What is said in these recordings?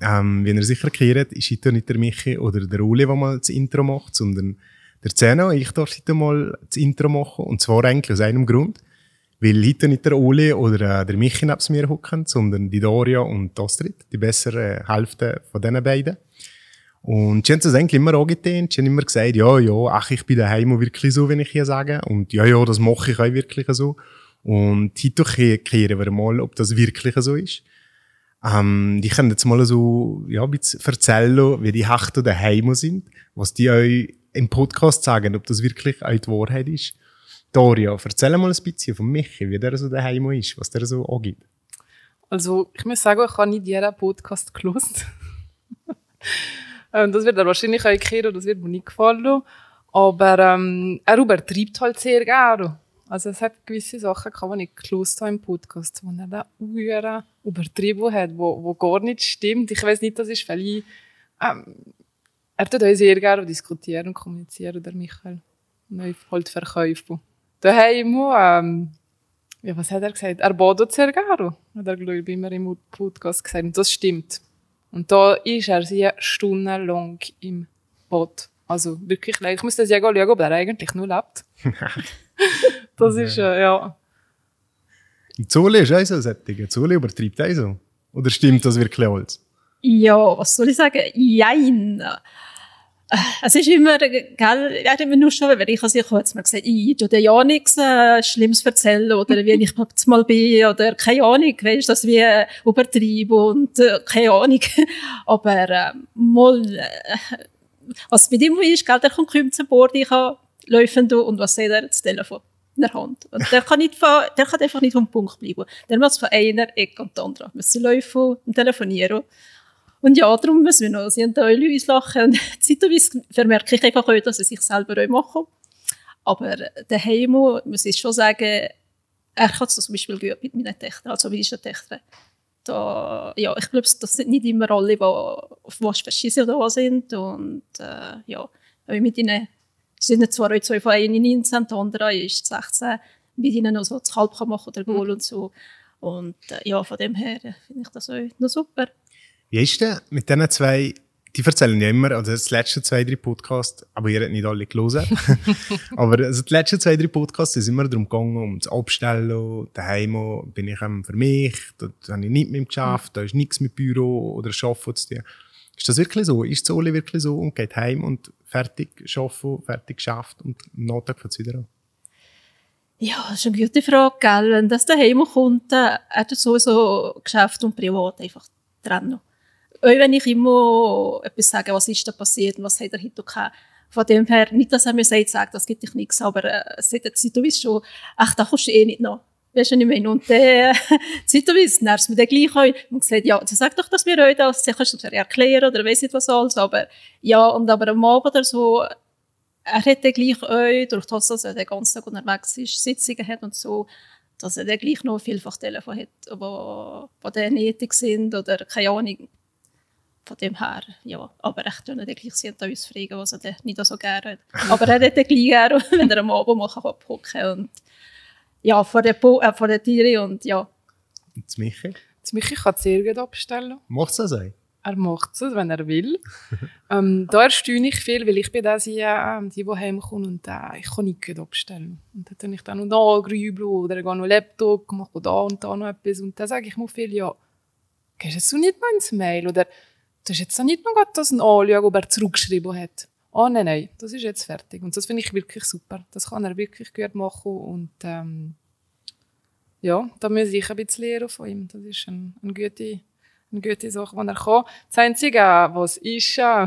Ähm, wie ihr sicher kennt, ist heute nicht der Michi oder der Uli, der mal das Intro macht, sondern der Zeno. Ich darf heute mal das Intro machen. Und zwar eigentlich aus einem Grund. Weil heute nicht der Uli oder äh, der Michi neben mir hocken, sondern die Doria und die Astrid, die bessere Hälfte von diesen beiden. Und sie haben das eigentlich immer angetan. Sie haben immer gesagt, ja, ja, ach, ich bin daheim wirklich so, wenn ich hier sage. Und ja, ja, das mache ich auch wirklich so. Und heute kehren wir mal, ob das wirklich so ist. Ähm, die können jetzt mal so, ja, ein bisschen erzählen, wie die Hechte daheim sind, was die euch im Podcast sagen, ob das wirklich auch die Wahrheit ist. Daria, erzähl mal ein bisschen von Michi, wie der so daheim ist, was der so angibt. Also, ich muss sagen, ich habe nicht jeden Podcast gelost. Ähm, das wird er wahrscheinlich auch kehren, das wird mir nicht gefallen. Aber ähm, er übertreibt halt sehr gerne. Also es hat gewisse Sachen, die ich gelost habe im Podcast, wo er da übertrieben hat, wo, wo gar nicht stimmt. Ich weiß nicht, das ist vielleicht... Ähm, er tut auch sehr gerne diskutieren und kommunizieren, der Michael. Und halt verkaufen. Daheim, ähm, ja, was hat er gesagt? Er badet sehr gerne, hat er, glaube ich, immer im Podcast gesagt. Und das stimmt. Und da ist er sehr stundenlang im Boot. Also wirklich, ich muss das ja schauen, ob er eigentlich nur lebt. das ist, äh, ja. Und Zuli ist auch so sättig. Zuli übertreibt auch so. Oder stimmt das wirklich alles? Ja, was soll ich sagen? Jein. Es ist immer, gell, er hat immer nur schon, wenn ich, also ich habe jetzt mal gesagt, ich tu dir ja nichts äh, Schlimmes erzählen, oder wie ich jetzt mal bin, oder keine Ahnung, weißt das wie äh, übertrieben und äh, keine Ahnung. Aber äh, mal, äh, was mit ihm ist, gell, der kommt kaum zu Bord, ich habe laufen und was sieht er? Das Telefon in der Hand. Und der kann, nicht von, der kann einfach nicht vom Punkt bleiben. Der muss von einer Ecke und der anderen. Wir müssen laufen und telefonieren. Und ja, darum müssen wir noch, sie haben da alle lachen. Und zeitweise vermerke ich einfach auch, dass sie sich selber auch machen. Aber der Heimo, muss ich schon sagen, er kann es zum Beispiel gut mit meinen Töchtern, also mit unseren Töchtern. Da, ja, ich glaube, das sind nicht immer alle, die auf was verschissen da sind. Und äh, ja, mit ihnen sind zwar auch zwei von ihnen 19, der andere ist 16, mit ihnen noch so das Halb machen oder Goal mhm. und so. Und äh, ja, von dem her finde ich das auch noch super. Wie ist denn mit diesen zwei, die erzählen ja immer, also das letzte zwei, drei Podcasts, aber ihr habt nicht alle gelesen. aber also die letzten zwei, drei Podcasts ist immer darum gegangen, um das Abstellen, daheim bin ich für mich, da habe ich nichts mit dem Geschäft, da ist nichts mit Büro oder Arbeiten zu tun. Ist das wirklich so? Ist Zoli wirklich so und geht heim und fertig arbeiten, fertig geschafft und am Nachmittag fängt wieder an? Ja, das ist eine gute Frage, gell? Wenn das daheim kommt, äh, hat er sowieso Geschäft und Privat einfach trennen auch wenn ich immer etwas sage, was ist da passiert und was hat er heute gehabt. Von dem her, nicht, dass er mir sagt, sagt das gibt dich nichts, aber äh, Zeit, du weißt schon, ach, da kommst du eh nicht noch. Weißt du, nicht mehr. Und äh, zeitweise nervt mir dann gleich auch. Und gesagt, ja, sag doch, dass wir euch das, kannst du es erklären oder weiss nicht was alles, aber ja, und aber am Abend oder so, er hat dann gleich euch, durch das, dass er den ganzen Tag unterwegs ist, Sitzungen hat und so, dass er dann gleich noch vielfach Telefon hat, wo, wo die nötig sind oder keine Ahnung. Von dem her, ja. Aber ich tue nicht gleich sie uns fragen, was er nicht so gerne hat. Aber er hat dann gleich gerne, wenn er am Abend mal abhocken kann. Und ja, vor der, po äh, vor der Tiere und ja. Und das Michi? Das Michi kann sehr gut abstellen. Macht es auch? Er macht es, wenn er will. ähm, da erstaune ich viel, weil ich bin das hier, die, die heimkommt und äh, ich kann nicht gut abstellen. Und dann tue ich dann noch da grübeln oder gehe noch Laptop, mache da und da noch etwas. Und dann sage ich mir viel, ja, gehst du nicht mal ins Mail? Oder das ist jetzt nicht noch das anschauen, ob er zurückgeschrieben hat. Oh nein, nein, das ist jetzt fertig. Und das finde ich wirklich super. Das kann er wirklich gut machen. Und ähm, ja, da muss ich ein bisschen lernen von ihm. Das ist ein, eine, gute, eine gute Sache, die er kann. Das Einzige, was ist, äh,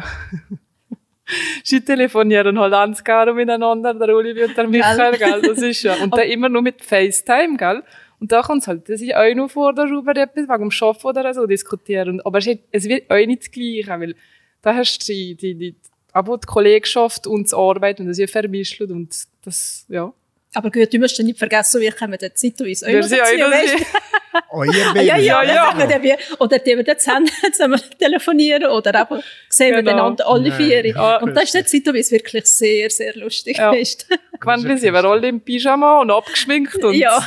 sie telefonieren halt ganz gerne miteinander, der Olivier und der Michael, gell? Das ist ja. Und dann immer nur mit FaceTime, gell? Und da kommt es halt, dass ich auch noch vor darüber etwas wegen dem Arbeiten oder so diskutieren. Aber es, wird auch nicht das Gleiche, weil da hast du die, die, die aber die Kollegschaft und die Arbeit und das ja vermischen und das, ja. Aber gut, du musst ja nicht vergessen, wir kommen dann zeitweise auch Wir noch sind dazu, weißt. Oh, ihr Ja, ja, Ja, ja. wir wir, oder die wir dann zusammen, telefonieren oder aber sehen wir Genau. einander alle vier. Ja. Und das ist dann zeitweise wirklich sehr, sehr lustig. Ja. Du? Gewöhnlich sind wir alle im Pyjama und abgeschminkt und ja.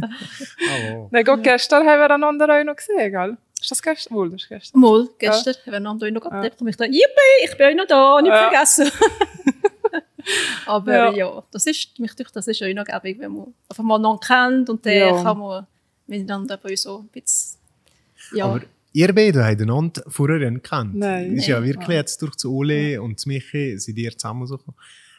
Oh, Nein, gut, gestern haben wir einander auch noch gesehen, gell? Ist das gestern? Wohl, das ist gestern. Mal, gestern haben wir einander auch noch gehabt. Ja. Da komme ich da, yippie, ich bin auch noch da, nicht Ja. vergessen. Aber Ja. ja. das ist, mich denke, das ist auch noch gäbig, wenn man einfach mal einander kennt und dann Ja. kann man miteinander bei so ein bisschen, ja. Aber ihr beide habt einander vorher nicht gekannt. Nein. Ist ja Nein. wirklich jetzt durch das Ole und das Michi sind ihr zusammen so.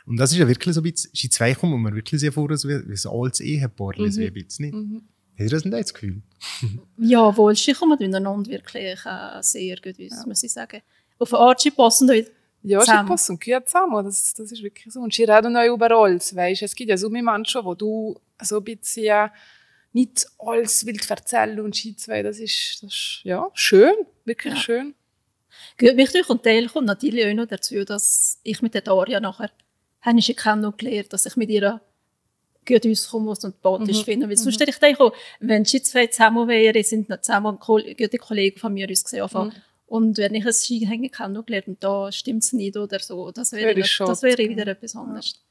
Und das ist ja wirklich so ein bisschen, die zwei kommen mir wirklich sehr vor, so wie, wie so altes Ehepaar, so Mhm. ein bisschen, nicht? Habt ihr das nicht das Gefühl? Ja, wohl, sie kommen miteinander wirklich äh, sehr gut aus, muss ich sagen. Auf eine Art, sie passen Ja, sie Zusammen. passen gut zusammen, das, das ist wirklich so. Und sie reden auch über alles, weißt Es gibt ja so viele Menschen, wo du so ein bisschen nicht alles willst erzählen und sie zwei, das ist, das ist ja, schön, wirklich Ja. schön. Gut, mich durch und Teil kommt natürlich auch noch dazu, dass ich mit der Daria nachher habe ich kennengelernt, dass ich mit ihr gut auskommen muss und sympathisch Mhm. finde. Weil sonst hätte ich gedacht, wenn sie zwei zusammen wären, sind noch zusammen gute Kollegen von mir uns gesehen. Mhm. Und wenn ich ein Skihängen kennengelernt und da stimmt es nicht oder so, das wäre, Wäre das schade. wäre wieder etwas anderes.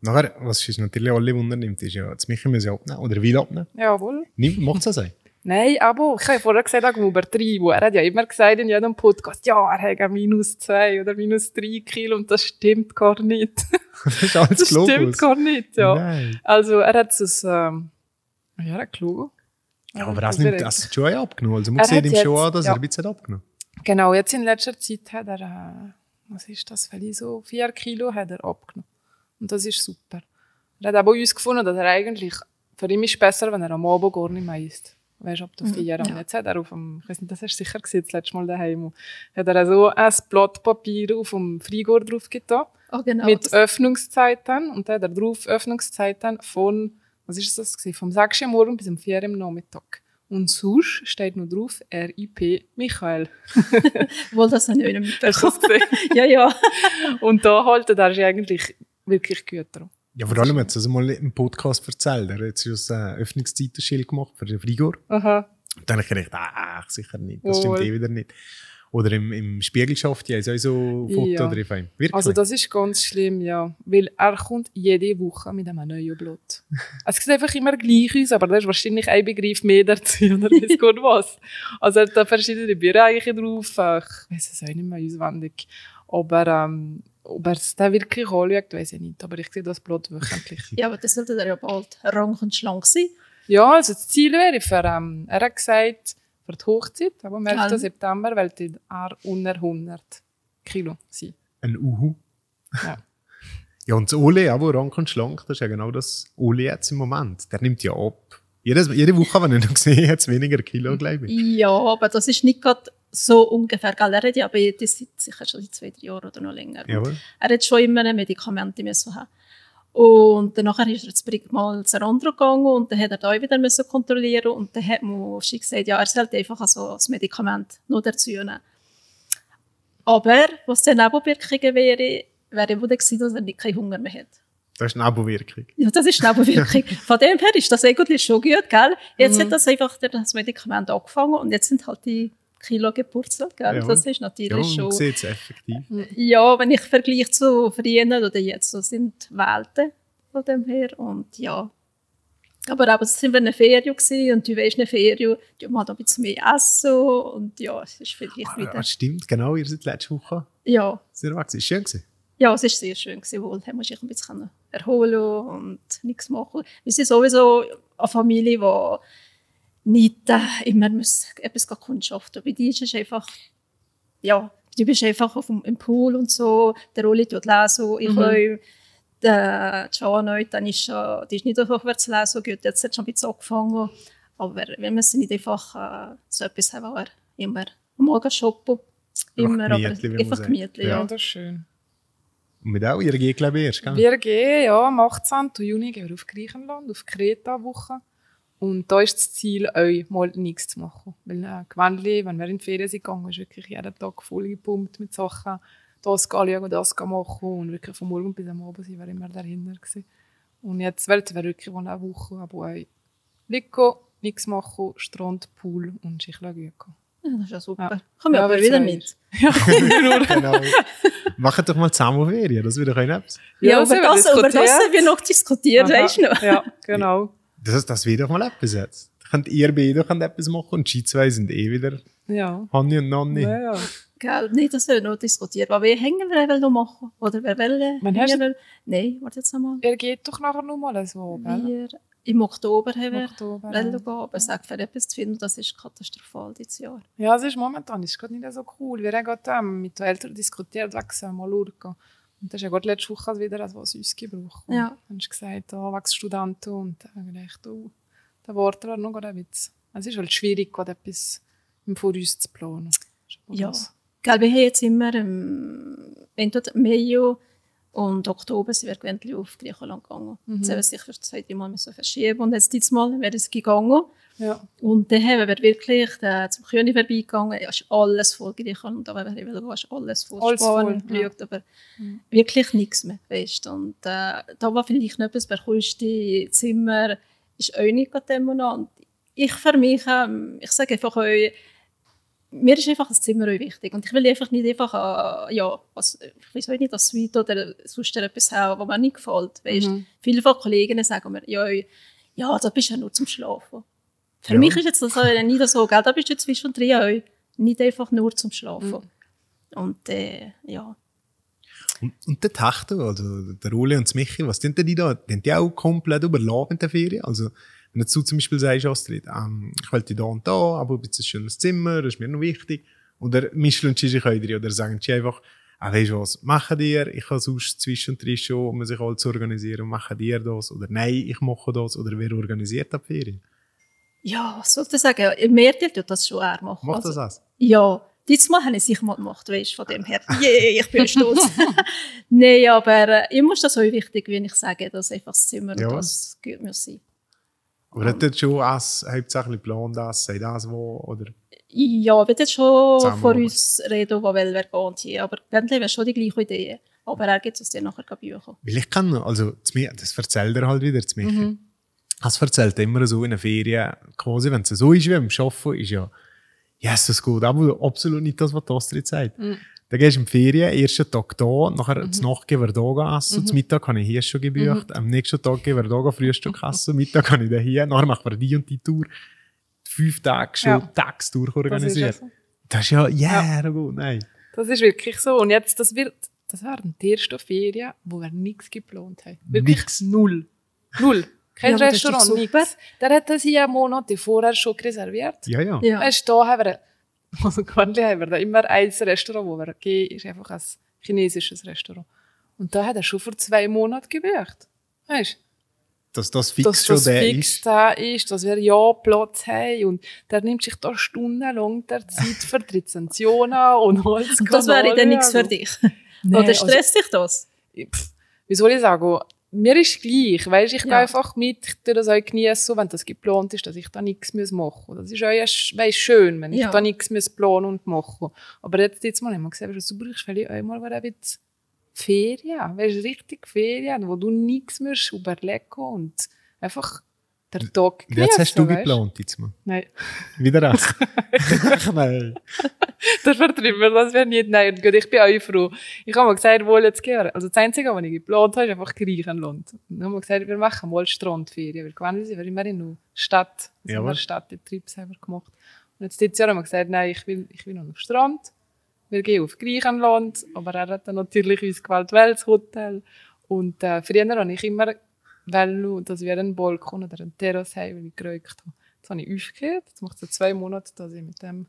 Nachher, was uns natürlich alle wundernimmt, ist ja, das Michi muss ja abnehmen, oder will abnehmen. Jawohl. Macht es das auch? Nein, aber ich habe ja vorher gesagt, ich übertreiben. Er hat ja immer gesagt in jedem Podcast, ja, er hat minus zwei oder minus drei Kilo und das stimmt gar nicht. Das ist alles Das stimmt Globus. gar nicht, ja. Nein. Also er hat es, ähm, ja, hat gelogen. Ja, aber das nimmt das hat schon abgenommen. Also man Er sieht ihm schon an, dass ja. er ein bisschen abgenommen Genau, jetzt in letzter Zeit hat er, äh, was ist das, vielleicht so vier Kilo hat er abgenommen. Und das ist super. Er hat aber uns gefunden, dass er eigentlich, für ihn ist es besser, wenn er am Abend gar nicht mehr isst. Weißt du, ab der vier. Und jetzt hat er auf dem, ich weiß nicht, das hast du sicher gesehen, das letzte Mal daheim, hat er so ein Blatt Papier auf dem Frigor drauf getan. Ah, genau. mit Öffnungszeiten. Und da hat er drauf Öffnungszeiten von, was ist das gewesen? Vom 6 Uhr am Morgen bis um 4 Uhr am Nachmittag. Und sonst steht noch drauf RIP Michael. Wohl, das habe ich nicht mitbekommen. gesehen? ja, ja. Und da halten er sich eigentlich wirklich gut dran. Ja, vor allem hat es also mal im Podcast erzählt. Er hat jetzt schon ein Öffnungszeitenschild gemacht für den Frigor. Aha. Und dann habe ich gedacht, ah, sicher nicht. Das stimmt eh wieder nicht. Oder im, im Spiegel schafft ja so Foto Ja. ihm. Wirklich? Also das ist ganz schlimm, ja. Weil er kommt jede Woche mit einem neuen Blatt. Es sieht einfach immer gleich aus, aber da ist wahrscheinlich ein Begriff mehr dazu oder weiß Gott was. Also er hat da verschiedene Bereiche drauf. Ich weiß es auch nicht mehr auswendig. Aber ähm, ob er es da wirklich anschaut, weiß ich nicht. Aber ich sehe das Blatt wöchentlich. ja, aber das sollte er ja bald rank und schlank sein. ja, also das Ziel wäre für, ähm, er hat gesagt, für die Hochzeit, aber am 11. Ja. September wollte er unter 100 Kilo sein. Ein Uhu. Ja. Ja, und das Ole, aber rank und schlank, das ist ja genau das Ole jetzt im Moment. Der nimmt ja ab. Jedes, jede Woche, wenn ich ihn gesehen hat es weniger Kilo, glaube ich. Ja, aber das ist nicht gerade so ungefähr. Gell? Er hat Diabetes seit sicher schon seit zwei, drei Jahren oder noch länger. Jawohl. Er hat schon immer Medikamente müssen haben. Und dann nachher ist er zu Brick mal zu Randro gegangen und dann hat er da wieder müssen kontrollieren und dann hat man gesagt, ja, er sollte einfach also das Medikament noch dazu nehmen. Aber was dann Nebenwirkungen wäre, wäre wohl gewesen, dass er nicht keinen Hunger mehr hat. Das ist eine Nebenwirkung. Ja, das ist die Nebenwirkung. Von dem her ist das eigentlich schon gut, gell? Jetzt hat das einfach das Medikament angefangen und jetzt sind halt die Kilo gepurzelt, gell? Ja. Das ist natürlich Ja, schon... sieht es effektiv. Ja, wenn ich vergleiche zu früher oder jetzt, so sind Welten von dem her und ja. Aber eben, es sind wir in einer Ferien gewesen, und du weißt, in einer Ferien, du musst ein bisschen mehr essen und ja, es ist vielleicht Ah, wieder, das stimmt, genau. Ihr seid letzte Woche ja, sehr weg. Ist schön gewesen. ja, es ist sehr schön gewesen, wohl, da musst du dich ein bisschen erholen und nichts machen. Wir sind sowieso eine Familie, die nicht äh, immer muss etwas kundschaften Bei dir ist es einfach, ja, du bist einfach auf dem, im Pool und so, der Rolli tut lesen, ich Mhm. auch, der Joan dann ist schon, die ist nicht auf aufwärts lesen, gut, jetzt hat schon ein bisschen angefangen, aber wir müssen nicht einfach äh, so etwas haben, wo er immer am Morgen shoppen, immer, aber einfach gemütlich, Ja. ja. Ja, das ist schön. Und mit auch, ihr geht, glaube ich, erst, gell? Wir gehen ja, am 18. Juni gehen wir auf Griechenland, auf Kreta-Woche. Und da ist das Ziel, euch mal nichts zu machen. Weil äh, gewöhnlich, wenn wir in die Ferien sind gegangen, ist wirklich jeden Tag voll gepumpt mit Sachen. das schauen und das machen und wirklich von morgen bis am Abend sind wir immer dahinter gewesen. Und jetzt wird es wirklich eine Woche, aber auch liegen, nichts machen, Strand, Pool und sich gut gehen. Ja, das ist ja super. Ja. Komm ja, aber wieder mit. Ja, genau. Machen doch mal zusammen Ferien, das wäre doch ein etwas. Ja, Ja, über das, über das haben wir noch diskutiert, weißt du noch? Ja, genau. Das, das wäre doch mal etwas jetzt. Könnt ihr beide könnt etwas machen und die zwei sind eh wieder Ja. Hanni und Nanni. Ja, ja. Gell, nee, das wird noch diskutiert. Aber wer hängen wir will noch machen? Oder wer will äh, Wann hast? Nein, warte jetzt einmal. Er geht doch nachher noch mal so, gell? Wir, Im Oktober haben wir Oktober. ja. gehen, aber er sagt, für etwas zu finden, das ist katastrophal dieses Jahr. Ja, es ist momentan ist gerade nicht so cool. Wir haben gerade ähm, mit den Eltern diskutiert, wegen mal schauen. Und das ist ja gerade letzte Woche wieder etwas, was uns gebraucht. Und Ja. Dann hast du gesagt, da wächst Studenten und dann habe ich gedacht, oh, da warten wir noch ein bisschen. Es ist halt schwierig, gerade etwas im Voraus zu planen. Das Ja. das. Gell, wir haben jetzt immer ähm, entweder Mai und Oktober sind wir gewöhnlich auf Griechenland gegangen. Mhm. Jetzt haben wir sicher zwei, drei Mal müssen verschieben und jetzt dieses Mal wäre es gegangen. Ja. Und dann haben wir wirklich äh, zum König vorbeigegangen. Ja, ist alles voll Griechenland, aber wir gehen, ist alles voll Alles Spanien voll, ja. geschaut, aber wirklich nichts mehr. Weißt? Und äh, da war vielleicht noch etwas, bekommst Zimmer, ist auch nicht an dem Monat. Und ich für mich, ähm, ich sage einfach euch, mir ist einfach das Zimmer auch wichtig. Und ich will einfach nicht einfach, äh, ja, als, ich weiß nicht, als Suite oder sonst etwas haben, was mir nicht gefällt. Weißt? Mhm. Viele von Kolleginnen sagen mir, ja, ja, da bist du ja nur zum Schlafen. Für Ja. mich ist jetzt das auch nicht so, gell? da bist du zwischen drei nicht einfach nur zum Schlafen. Und äh, ja, Und, und der Tachter, also der Uli und das Michi, was tun denn die da? Die die auch komplett überladen in der Ferien? Also, wenn du zum Beispiel sagst, Astrid, ähm, ich will da und da, aber ein bisschen ein schönes Zimmer, das ist mir noch wichtig. Oder mischen sie sich euch oder sagen sie einfach, ah, weißt du was, machen dir, ich kann sonst zwischendrin schon, um sich alles zu organisieren, machen dir das. Oder nein, ich mache das. Oder wer organisiert die Ferien? ja, was soll ich sagen? Mehr tut das schon er machen. Macht Also, das auch? Ja, diesmal habe ich es sicher mal gemacht, weißt von dem her. Yeah, ich bin stolz. Nein, aber äh, immer ist das auch wichtig, wenn ich sage, dass einfach das Zimmer Ja. das gut muss sein. Aber hat dort schon was, hauptsächlich geplant, das, sei das wo, oder? Ja, wir jetzt schon aber. uns reden, wo will geht hier. Aber haben wir schon die gleiche Idee. Aber er gibt es dir nachher Bücher. Weil ich kann, also, mir, das erzählt er halt wieder zu Michi. Mhm. Das erzählt er immer so in den Ferien, quasi, wenn es so ist wie im Arbeiten, ist ja, yes, das geht, aber absolut nicht das, was Astrid sagt. Mhm. Dann gehst du in die Ferien, ersten Tag da, nachher mhm. Nacht gehen wir da essen, zum Mittag habe ich hier schon gebucht, am nächsten Tag gehen wir da Frühstück essen, Mittag habe ich da hier, nachher machen wir die und die Tour. Fünf Tage schon Ja. Tags Das ist, ja durchorganisiert. so. Das ist ja, yeah, gut, nein. das ist wirklich so. Und jetzt, das wird, das waren die ersten Ferien, wo wir nichts geplant haben. Wirklich Nix. null. Null. Kein Ja, das Restaurant, nichts. Der hat das ja Monate vorher schon reserviert. Ja, ja. Ja. Weißt du, da haben wir, also Quantli haben wir da immer ein Restaurant, wo wir gehen, ist einfach ein chinesisches Restaurant. Und da hat er schon vor zwei Monaten gebucht. Weißt du? Dass das fix dass schon das der fix ist. da ist, dass wir ja Platz haben. Und der nimmt sich da stundenlang der Zeit für die Rezensionen und alles. Und das wäre dann nichts für also. dich. Nee, Oder also- stresst dich das? Pff, wie soll ich sagen, mir ist gleich, weißt, ich gehe Ja. einfach mit, ich tue das auch genießen, wenn das geplant ist, dass ich da nichts machen muss. Das ist auch weißt, schön, wenn ich Ja. da nichts muss planen und machen Aber jetzt, jetzt mal haben wir gesehen, super, ich will einmal wieder ein bisschen Ferien, weißt, richtig Ferien, wo du nichts musst überlegen und einfach der Tag Und Jetzt hast du weißt. geplant, jetzt mal. Nein, Wieder. Ach nein. das vertrieben wir, das wäre nicht, nein, gut, ich bin auch froh. Ich habe mal gesagt, wo jetzt gehen. Also das Einzige, was ich geplant habe, ist einfach Griechenland. Dann haben wir gesagt, wir machen mal Strandferien, weil gewöhnlich sind wir immer in der Stadt. Also in Jawohl. der Stadt, die Trips haben wir gemacht. Und jetzt dieses Jahr haben wir gesagt, nein, ich will, ich will noch auf den Strand. Wir gehen auf Griechenland, aber er hat dann natürlich uns gewählt, welches Hotel. Und äh, früher habe ich immer wollen, dass wir einen Balkon oder einen Terrasse haben, weil ich geraucht habe. Jetzt habe ich aufgehört. Jetzt macht es zwei Monate, dass ich mit dem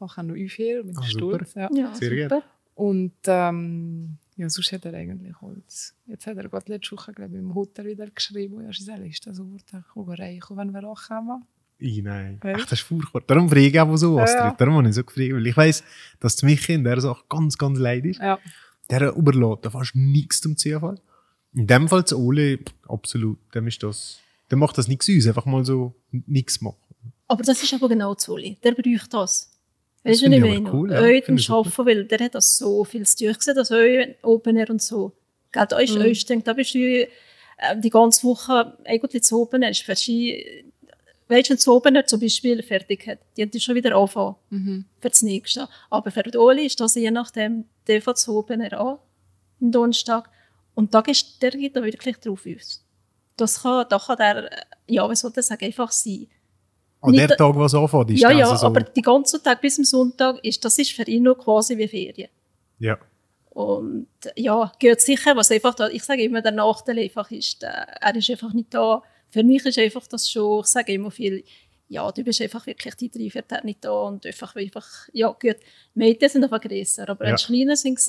ich kann noch aufhören bin Ah, stolz. Ja. Ja, Sehr super. Und ähm, ja, sonst hat er eigentlich Holz. Jetzt hat er gerade letzte Woche, glaube ich, im Hotel wieder geschrieben, ja, sie ist das Ort, ich kann reichen, wenn wir ankommen. Ih, nein. Weißt? Ach, das ist furchtbar. Darum frage ich auch so, Ja, Astrid. ja. Darum habe ich so gefragt. Weil ich weiss, dass die Michi in der Sache ganz, ganz leid ist. Ja. Der überlässt fast nichts zum Zufall. In dem Fall zu Ole, absolut. Dem ist das, der macht das nichts aus. Einfach mal so nichts machen. Aber das ist aber genau zu Uli. Der braucht das. Weißt du, nicht ich mehr? aber cool, ja. Euch super. Arbeiten, weil der hat das so viel zu tun. Ich sehe das euch Open Air und so. Gell, da ist Mhm. euch, denkt, da bist du äh, die ganze Woche eigentlich zu Open Air. Ist verschieden. Weißt du, wenn das Open Air zum Beispiel fertig hat, die haben die schon wieder anfangen Mhm. für das nächste. Aber für die Oli ist das je nachdem, der fängt das Open Air an, am Donnerstag. Und da geht der geht da wirklich drauf aus. Das kann, da kann der, ja, was soll ich sagen, einfach sein. An Nicht der Tag, was anfängt, ist ja, das ja, also so. aber die ganze Tag bis zum Sonntag ist, das ist für ihn noch quasi wie Ferien. ja. Und ja, gehört sicher, was einfach da, ich sage immer, der Nachteil einfach ist, er ist einfach nicht da. Für mich ist einfach das schon, ich sage immer viel, ja, du bist einfach wirklich die drei, vier Tage nicht da und einfach, einfach ja, gut. Mädchen sind einfach grösser, aber Ja. wenn kleiner sind,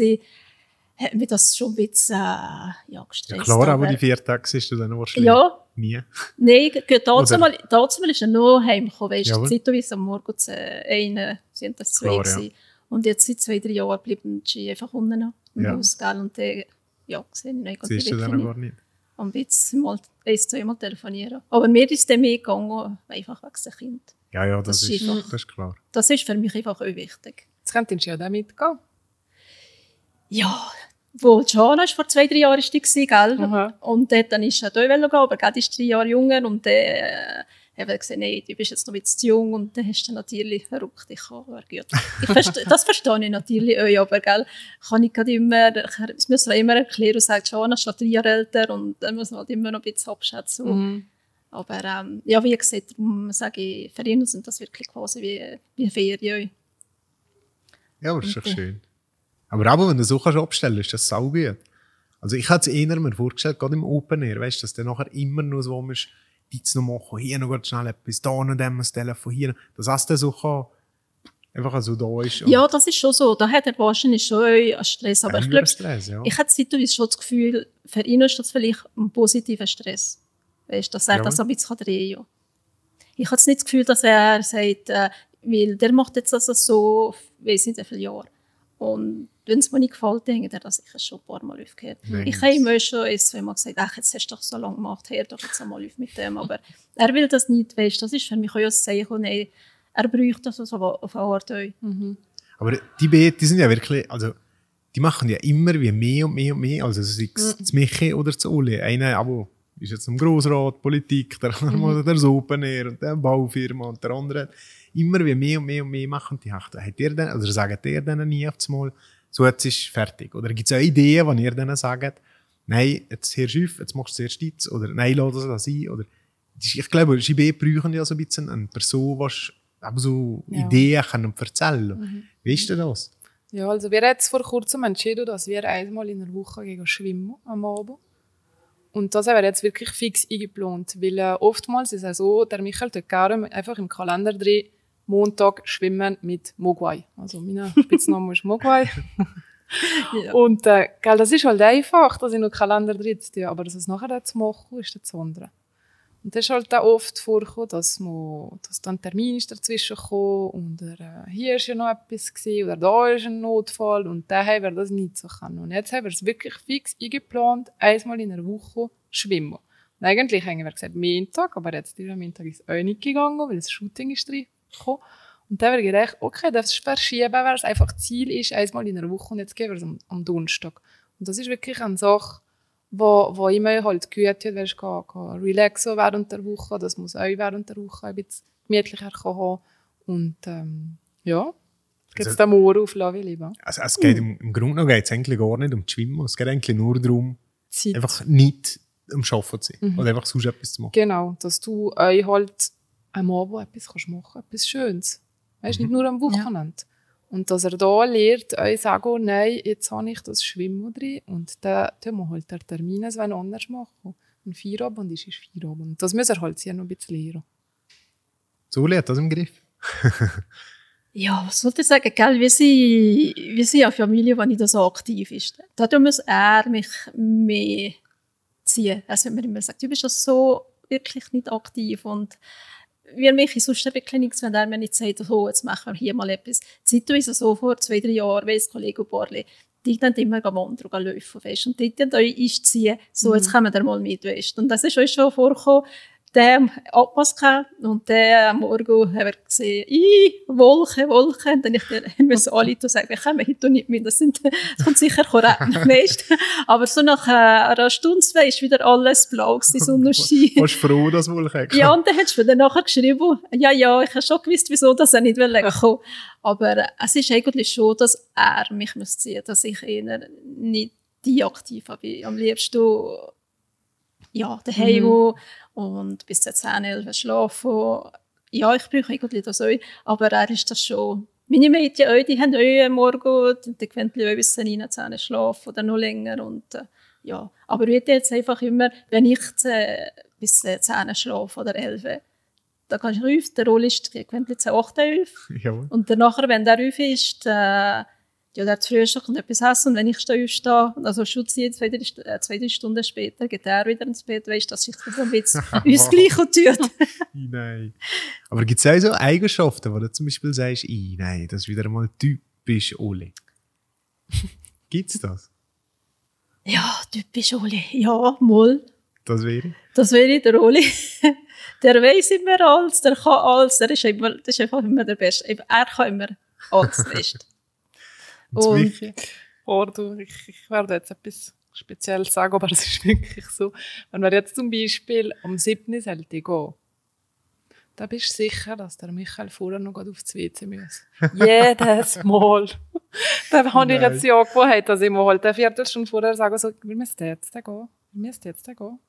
hat mich das schon ein bisschen, äh, ja, ja, gestresst. klar, aber aber- die vier Tage siehst du dann wahrscheinlich ja, nie. Nein, dazu mal, dazu mal ist er noch heimgekommen, weißt Jawohl. zeitweise am Morgen zu einer, sind das zwei Klar, ja. Und jetzt seit zwei, drei Jahren bleiben sie einfach unten noch im Ja. Haus, gell, und dann, ja, gesehen, nein, Gott, Siehst du dann gar nicht. Und jetzt mal, eins, zweimal telefonieren. Aber mir ist dann mehr gegangen, einfach wegen dem Kind. Ja, ja, das, Das ist, ist einfach- das ist klar. Das ist für mich einfach auch wichtig. Jetzt könntest du ja da mitgehen. Ja, wo Jana ist vor zwei, drei Jahren ist die gewesen, gell? Aha. Und dort dann ist er da gehen, aber gerade ist drei Jahre jünger und dann äh, haben wir gesagt, nein, du bist jetzt noch ein bisschen zu jung und dann hast du natürlich verrückt, ich kann, aber gut. Ich verste, das verstehe ich natürlich auch, aber gell, kann ich gerade immer, ich muss mir immer erklären und sagen, Jana ist schon drei Jahre älter und dann muss man halt immer noch ein bisschen abschätzen. Mhm. Aber ähm, ja, wie gesagt, darum sage ich, für ihn sind das wirklich quasi wie, wie Ferien. Ja, aber das ist doch Okay. schön. Aber auch wenn du so kannst abstellen kannst, ist das sau gut. Also ich hätte es eher mir vorgestellt, gerade im Open Air, weißt du, dass dann nachher immer nur so musst, jetzt noch machen, hier noch ganz schnell etwas, da noch dem das Telefon, hier noch, dass es dann so kann, einfach so da ist. Ja, das ist schon so. Da hat er wahrscheinlich schon einen Stress. Aber ich glaube, Stress, ja. ich hatte zeitweise schon das Gefühl, für ihn ist das vielleicht ein positiver Stress. Weißt, dass er Ja. das ein bisschen drehen kann. Ich habe nicht das Gefühl, dass er sagt, äh, weil der macht jetzt also so, weiß nicht wie viele Jahre. Und wenn es mir nicht gefällt, dann hat er das sicher schon ein paar Mal aufgehört. Nein. Ich habe ihm schon ein, zweimal gesagt, ach, jetzt hast du doch so lange gemacht, hör doch jetzt einmal auf mit dem. Aber er will das nicht, weißt, das ist für mich auch ein Zeichen, nein, er bräuchte das also auf eine Art auch. Aber die beiden, die sind ja wirklich, also die machen ja immer wie mehr und mehr und mehr, also sei es zu Michi oder zu Uli. Einer aber ist jetzt im Grossrat, Politik, der andere mal der Open Air und der Baufirma und der andere immer wie mehr und mehr und mehr machen. Die hat, hat ihr denn, oder sagt ihr denen nie auf einmal, so jetzt ist fertig? Oder gibt es auch Ideen, die ihr denen sagt, nein, jetzt hörst du auf, jetzt machst du zuerst jetzt, oder nein, lass das da sein, oder ich glaube, beiden brauchen ja so ein bisschen eine Person, die so Ja. Ideen kann erzählen Wie ist denn das? Ja, also wir haben jetzt vor kurzem entschieden, dass wir einmal in der Woche gehen schwimmen am Abend. Und das haben wir jetzt wirklich fix eingeplant, weil äh, oftmals ist es so, der Michael gerne einfach im Kalender drin, Montag schwimmen mit Mogwai. Also mein Spitzname ist Mogwai. Ja. Und äh, gell, das ist halt einfach, das in den Kalender drin tun, aber das es nachher dann zu machen, ist das andere. Und das ist halt auch oft vorgekommen, dass, man, dass dann ein Termin ist dazwischen gekommen oder äh, hier ist ja noch etwas gewesen, oder da ist ein Notfall und dann haben wir das nicht so können. Und jetzt haben wir es wirklich fix eingeplant, einmal in einer Woche schwimmen. Und eigentlich haben wir gesagt Montag, aber jetzt dieser Montag ist auch nicht gegangen, weil das Shooting ist drin gekommen. Und dann habe ich gedacht, okay, das verschieben, weil es einfach Ziel ist, einmal in einer Woche und jetzt gehen wir es am, am Donnerstag. Und das ist wirklich eine Sache, wo, wo ich mir halt gut tut, weil ich kann, kann relaxen während der Woche, das muss auch während der Woche ein bisschen gemütlicher haben. Und ähm, ja, jetzt Also- den Moor auflassen, wie lieber. Also, es geht im, im Grunde genommen geht's eigentlich gar nicht um das Schwimmen. Es geht eigentlich nur darum, Zeit. einfach nicht am Arbeiten zu sein. Mhm. Oder einfach sonst etwas zu machen. Genau, dass du euch halt am Abend etwas kannst machen etwas Schönes. Weißt nicht nur am Wochenende. Und dass er da lernt, euch sagen, oh, nein, jetzt habe ich das Schwimmen drin und dann tun wir halt den Termin es wollen anders machen. Ein Feierabend ist, ist Feierabend. Und das muss er halt sehr noch ein bisschen lernen. So hat das im Griff. Ja, was sollte ich sagen? Gell, wir sind, wir sind eine Familie, die nicht so aktiv ist. Da muss er mich mehr ziehen. Also wenn man immer sagt, du bist ja so wirklich nicht aktiv und wir mich sonst wirklich nichts, wenn er mir nicht sagt, so, jetzt machen wir hier mal etwas. Zeitweise so vor zwei, drei Jahren, weiss Kollege Borli, die dann immer wandern und laufen, weißt. Und die dann euch einziehen, so, jetzt kommen wir mal mit, weißt. Und das ist euch schon vorgekommen, Abpass gehabt und der am Morgen haben wir gesehen, «Ih, Wolken, Wolken!» Und dann ich musste alle sagen, wir kommen heute nicht mit, das, sind, das kommt sicher korrekt nicht. Aber so nach äh, einer Stunde, zwei, ist wieder alles blau gewesen, Sonnenschein. Warst du froh, dass Wolken Ja, und dann hast du mir nachher geschrieben, ja, ja, ich habe schon gewusst, wieso dass er nicht will kommen Aber äh, es ist eigentlich schon, dass er mich muss ziehen, dass ich eher nicht die aktiv habe. Am liebsten ja, daheim Mhm. Und bis zur 10, 11 schlafen. Ja, ich brauche eigentlich das auch. Aber er ist das schon. Meine Mädchen auch, die haben auch Morgen, die können bis 9, 10 schlafen oder noch länger. Und, äh, ja. Aber ich jetzt einfach immer, wenn ich äh, bis äh, 10 schlafe oder 11, dann kann ich rufen, der Roll ist 10, 8, 11. Jawohl. Und dann nachher, wenn der rauf ist, äh, ja, der hat Frühstück und etwas essen. Und wenn ich da aufstehe, also Schutz jetzt zwei, drei, äh, zwei, drei Stunden später, geht er wieder ins Bett, weißt dass sich das ein bisschen uns gleich tut. Nein. Aber gibt es auch so Eigenschaften, wo du zum Beispiel sagst, nein, das ist wieder mal typisch Oli? Gibt es das? ja, typisch Oli. Ja, mal. Das wäre? Das wäre der Oli. der weiß immer alles, der kann alles, der ist, immer, der ist einfach immer der Beste. Er kann immer alles nicht. Und das Und- Michi? Du, ich, ich werde jetzt etwas Spezielles sagen, aber es ist wirklich so. Wenn wir jetzt zum Beispiel um 7 Uhr sollte gehen, dann bist du sicher, dass der Michael vorher noch aufs WC muss. Jedes Mal. da habe ich jetzt ja gewohnt, dass ich mal halt eine Viertelstunde vorher sage, so, wir müssen jetzt gehen. Wir müssen jetzt gehen. Und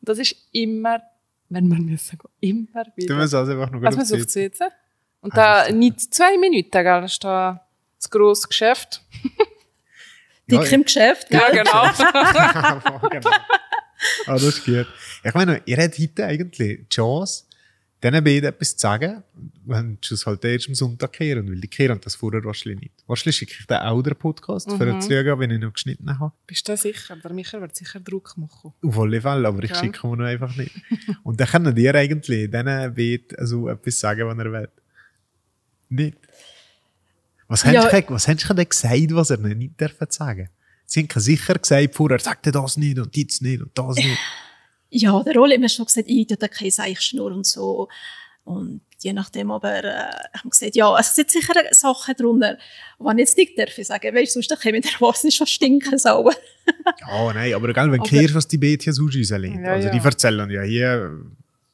das ist immer, wenn wir müssen gehen, immer Du wieder. musst also einfach noch Also aufs WC. Und Ah, da nicht zwei Minuten, gell, ist da das grosse Geschäft. Ja, Dick im Geschäft, Ja, genau. genau. Ah, das ist gut. Ich meine, ihr habt heute eigentlich die Chance, diesen beiden etwas zu sagen, wenn sie es halt erst am Sonntag kehren, weil die kehren das vorher wahrscheinlich nicht. Wahrscheinlich schicke ich dann auch den Podcast, für Mhm. zu schauen, wenn ich noch geschnitten habe. Bist du sicher? Der Michael wird sicher Druck machen. Auf alle Fälle, aber ich Ja. schicke ihn noch einfach nicht. Und dann können ihr eigentlich diesen beiden also etwas sagen, wenn ihr wollt. Nicht? Was Ja. hast du was hast du denn gesagt, was er nicht dürfen sagen? Sie haben sicher gesagt vorher, sagt er das nicht und das nicht und das nicht. Ja, der Rolle hat mir schon gesagt, ich tue da keine Seichschnur und so. Und je nachdem, aber äh, ich habe gesagt, ja, es sind sicher Sachen drunter, die ich jetzt nicht darf sagen. Weißt du, sonst kommen der Wasser schon stinken sauber. Ja, nein, aber gell, wenn hörst, was die Mädchen sonst rauslegen. Ja, also ja. die erzählen ja hier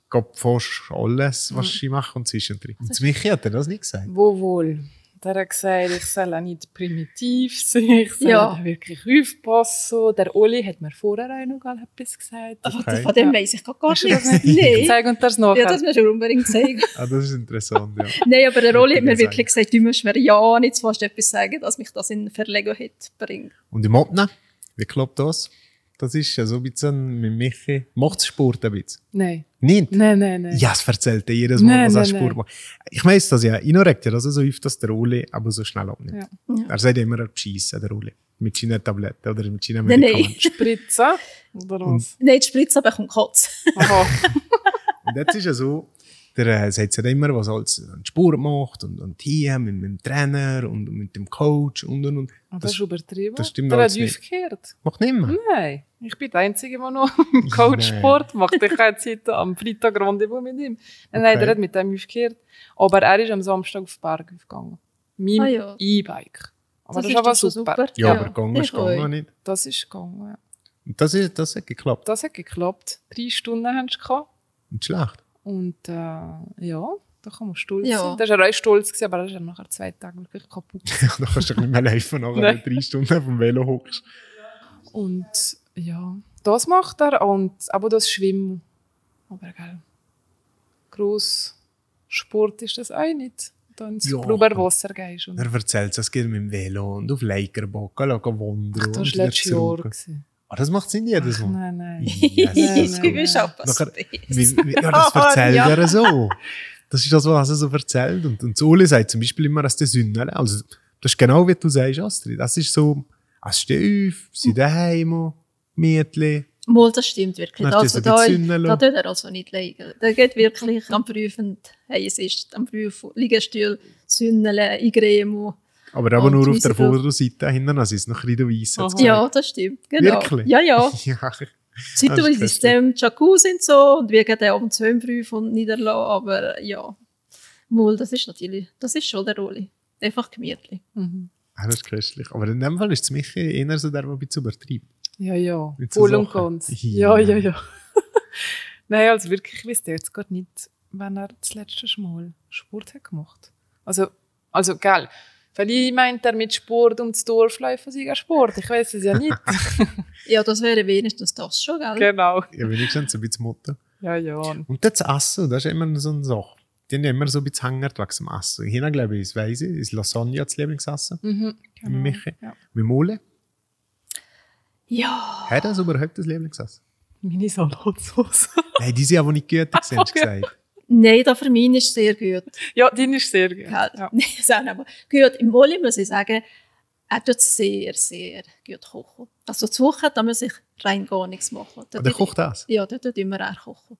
Gott fast alles, was sie machen und zwischendrin. Und zu Michi hat er das nicht gesagt. Wo wohl? Hat gesagt, ich soll auch nicht primitiv sein, ich soll Ja. auch wirklich aufpassen. Der Oli hat mir vorher auch noch mal etwas gesagt. Okay. Von dem Ja. weiss ich gar, das nichts. nicht? Nein. Zeig uns das nachher. Ja, das musst du unbedingt zeigen. Ah, das ist interessant, ja. Nein, aber der Rolli hat mir wirklich gesagt, du musst mir ja nicht fast etwas sagen, dass mich das in Verlegenheit bringt. Und im Motna, wie klappt das? Das ist ja so ein bisschen mit Michi. Macht Sport ein bisschen? Nein. Nicht? Nein, nein, nein. Ja, es erzählt er jedes Mal, Nein, was er nein, Sport nein. macht. Ich weiss das ja. Ich regt ja das so oft, dass der Oli aber so schnell abnimmt. Ja. Ja. Er sagt immer, er beschissen, der Oli. Mit seinen Tabletten oder mit seinen Nein, nein. Medikamenten. Spritze? Oder was? Nein, die Spritze bekommt Kotz. Aha. Und jetzt ist ja so, der äh, sagt ja immer, was er alles an Sport macht und, und hier mit, mit dem Trainer und mit dem Coach und und und. Ah, Das ist übertrieben. das stimmt Der hat aufgehört. Macht nicht mehr. Nein. Ich bin die Einzige, die noch Coachsport macht. Ich habe jetzt heute am Freitag Rendezvous mit ihm. Nein, nein, Okay. der hat mit dem aufgehört. Aber er ist am Samstag auf den Berg aufgegangen. Mein Ah, ja. E-Bike. Aber das, Das ist aber super. super. Ja, Ja, aber gegangen ist gegangen auch. nicht. Das ist gegangen, ja. Und das, ist, das hat geklappt. Das hat geklappt. Drei Stunden haben sie gehabt. Nicht schlecht. Und äh, ja, da kann man stolz Ja. sein. Da war er auch stolz, gewesen, aber er ist dann nachher zwei Tage wirklich kaputt. da kannst du nicht mehr laufen, nachher drei Stunden auf dem Velo hockst. Und ja, das macht er und aber das Schwimmen. Aber gell, gross Sport ist das auch nicht. Dann ins Ja. Wasser gehst. Und Er erzählt, es geht mit dem Velo und auf gehen wandern. das und war letztes Jahr. gewesen. Ah, das macht Sinn jedes Ach, Mal. nein, nein. Yes. Nein, Ich auch was Nachher- Wie, wie, ja, das erzählt Ja. er so. Das ist das, was er so erzählt. Und, und Uli sagt zum Beispiel immer, dass der Sünnele, also das ist genau wie du sagst, Astrid, das ist so, es steht auf, sie daheim, Mietli. Mal, das stimmt wirklich. Dann Also, da, da tut er also nicht liegen. Der geht wirklich am Prüfen, hey, es ist am Prüfen, Liegestuhl, Sünnele, in Gremo. Aber aber Und nur auf der Vorderseite hinten, also ist noch ein bisschen weiss. Ja, das stimmt. Genau. Wirklich? Ja, ja. ja. Zeitweise ist dem Jacuzzi und so und wir gehen dann abends um 12 Uhr von niederlassen, aber ja. Mal, das ist natürlich, das ist schon der Rolle. Einfach gemütlich. Mhm. Ah, das ist köstlich. Aber in dem Fall ist es mich eher so der, der ein bisschen übertreibt. Ja, ja. Voll und ganz. Ja. Ja, ja. Nein, also wirklich, ich wüsste jetzt gerade nicht, wann er das letzte Mal Sport hat gemacht. Also, also, gell. Vielleicht meint er mit Sport ums Dorf laufen, sie Sport. Ich weiß es ja nicht. Ja, das wäre wenigstens das schon, gell? genau. Ja, wenigstens so ein bisschen Motto. Ja, ja. Und das Essen, das ist immer so eine Sache. Die haben ja immer so ein bisschen hängert wegen dem Essen. Hier, glaube ich, ist weiss ich, ist Lasagne das Lieblingsessen. Mhm, genau. Michi. Ja. Mit Mole. Ja. Hat das überhaupt das Lieblingsessen? Meine Salatsauce. Nein, die sind aber nicht gut, hast du gesagt. Nein, da für mich ist sehr gut. ja, die ist sehr gut. Gell? Ja. Nein, das auch nicht. Gut, im Moli muss ich sagen, er tut sehr, sehr gut kochen. Also zu Woche, da muss ich rein gar nichts machen. Da Oder tut- kocht das? Ja, der tut immer er kochen.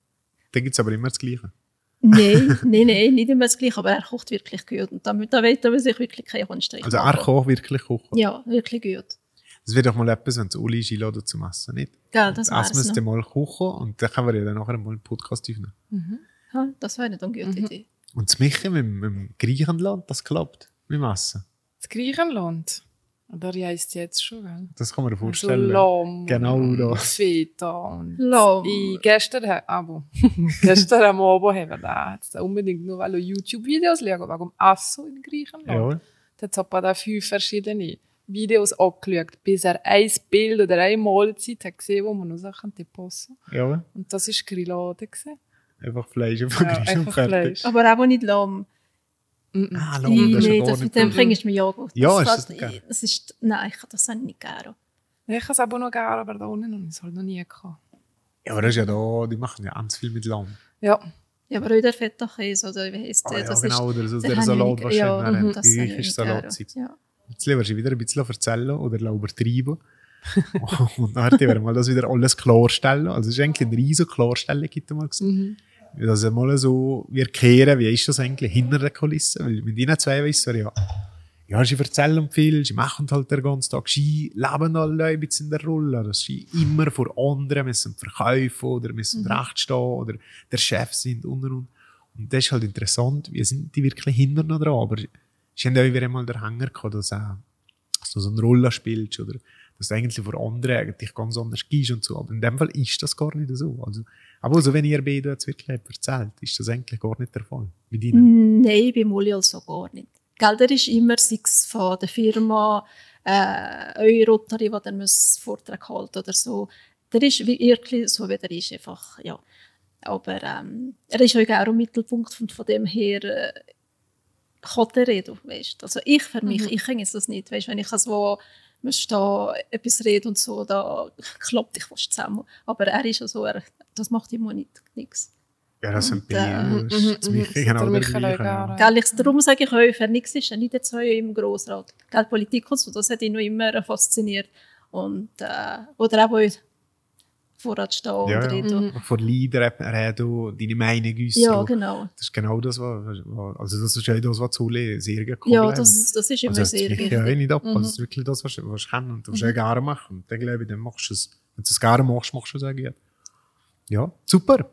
Dann gibt es aber immer das Gleiche. Nein, nein, nein, nicht immer das Gleiche, aber er kocht wirklich gut. Und damit da will er sich wirklich keine Handstrich Also er kocht wirklich kochen. Ja, wirklich gut. Das wäre doch mal etwas, wenn es Uli ist einladen zum Essen, nicht? Gell, das Das wäre Essen müsste mal kochen und dann können wir ja dann nachher mal einen Podcast aufnehmen. Ja, das wäre eine gute Mhm. Idee. Und das Michi mit, mit dem Griechenland, das klappt mit dem Essen. Das Griechenland. Da reist jetzt schon, gell? Das kann man sich So vorstellen. Lamm. Genau und da. Feta und Lamm. Ich, gestern, aber, gestern am Abend haben wir da unbedingt nur weil YouTube-Videos schauen, wegen dem Essen in Griechenland. Ja. Da hat es da fünf verschiedene Videos angeschaut, bis er ein Bild oder eine Mahlzeit hat gesehen, wo man noch Sachen posten ja. Und das war Grillade. Einfach Fleisch und Ja, Griechen und einfach fertig. Fleisch. Aber auch nicht Lamm. Ah, Ich, Lamm, das ist ja nee, das nicht mit dem bringst du mich ja gut. Ja, ist das, das das ist, Nein, ich kann das auch nicht gerne. Ich habe es aber noch gerne, aber da unten noch nicht. Das habe ich noch nie gehabt. Ja, aber das ist ja da, die machen ja ganz viel mit Lamm. Ja, Ja, aber auch der Feta-Käse, oder wie heisst Ah, der? ja, das genau, oder so der Salat, nicht- was ja, wäre. mhm, das Salatzeit. gerne. Ja. Jetzt du wieder ein bisschen erzählen oder übertreiben. und dann werden wir das wieder alles klarstellen. Also es ist eigentlich eine riesige Klarstellung, gibt mal gesehen. Dass wir mal so, wir kehren, wie ist das eigentlich hinter der Kulisse? Weil mit ihnen zwei wissen wir ja, ja, sie erzählen viel, sie machen halt den ganzen Tag, sie leben alle ein bisschen in der Rolle, dass sie immer vor anderen müssen verkaufen oder müssen recht stehen oder der Chef sind und und und. Und das ist halt interessant, wie sind die wirklich hinter dran, aber haben auch wieder einmal den Hänger gehabt, dass, äh, dass du so eine Rolle spielst oder dass du eigentlich vor anderen eigentlich ganz anders gehst und so. Aber in dem Fall ist das gar nicht so. Also, aber so, wenn ihr beide jetzt wirklich erzählt, ist das eigentlich gar nicht der Fall. Mit ihnen. Nein, bei Muli also gar nicht. Gell, der ist immer, sei von der Firma, äh, Eurotari, die dann Vortrag halten oder so. Der ist wirklich so, wie der ist, einfach, ja. Aber ähm, er ist auch im Mittelpunkt und von dem her äh, reden, weißt Also ich für mich, Mhm. ich kann jetzt das nicht, weißt Wenn ich also muss da etwas reden und so, da klappt ich fast zusammen. Aber er ist ja so, er, das macht ihm auch nicht nichts. Ja, das sind äh. Das ist mhm, mich mhm. genau. Gell, ich, darum sage ich euch, für nichts ist er nicht jetzt im Grossrat. Gell, Politik und so, das hat ihn noch immer fasziniert. Und, äh, oder auch vorrat stehen und Ja, ja. reden. Und Vor Leader reden, deine Meinung äußern. Ja, genau. Das ist genau das, was, was- also das ist ja das, was Zule sehr gut Ja, das, das ist immer also, sehr wichtig. ja nicht ab. Mhm. Also, das ist wirklich das, was du, kannst und was du auch gerne machst. Und dann glaube ich, dann machst du es, wenn du es gerne machst, machst du es auch gut. Ja, super.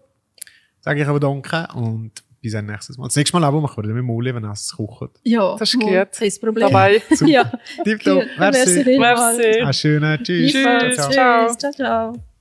Sage ich aber danke und bis ein nächstes Mal. Das nächste Mal aber machen wir dann mit Moli, wenn er es kocht. Ja, Das ist gut. Kein Problem. dabei. Super. Ja, Tipptopp. gut. Merci Merci. Merci. Einen schönen Tschüss. Tschüss. Ciao, ciao. Tschüss. Ciao, ciao.